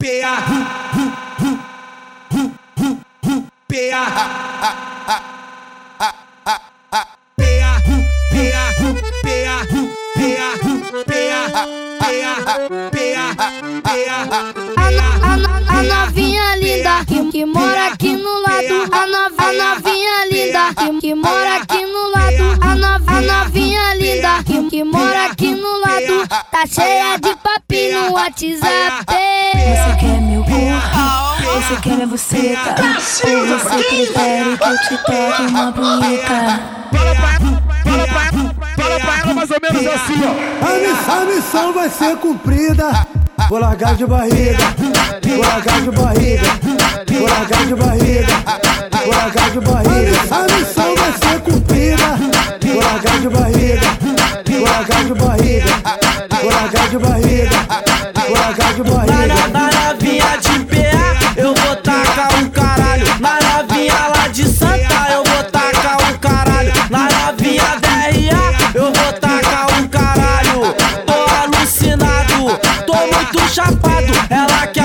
PA A novinha linda que, mora aqui no lado. A, no, a novinha linda que, mora aqui no lado. A novinha linda que, que mora aqui no lado. Tá cheia de papinho no WhatsApp. Você quer meu corpo? Você quer minha buceta? Ou você prefere que eu te pegue uma bonita? Fala pra ela, fala pra ela, fala pra ela mais ou menos assim, ó. A, miss, a missão vai ser cumprida. Vou largar de barriga, vou largar de barriga, vou largar de barriga, vou largar de barriga. A missão vai ser cumprida. Vou largar de barriga, vou largar de barriga, vou largar de barriga, tacar caralho. Na novinha lá de Santa, eu vou tacar um caralho. Na novinha da RA, eu vou tacar um caralho. Tô alucinado, tô muito chapado. Ela quer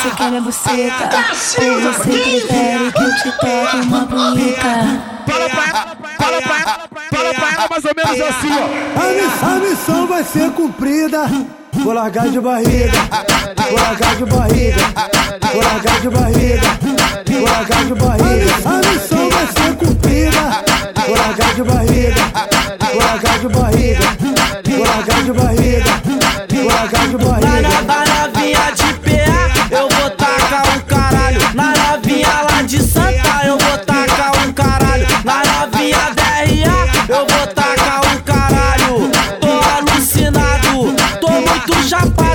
Você quer minha buceta? Ou você prefere que eu te pegue uma bonita? Fala pra ela, fala pra ela, fala pra ela mais ou menos assim, ó. A, miss, a missão vai ser cumprida. Vou largar de barriga, vou largar de barriga, vou largar de barriga, vou largar de barriga. A missão vai ser cumprida. Vou largar de barriga, vou largar de barriga, vou largar de barriga. papa.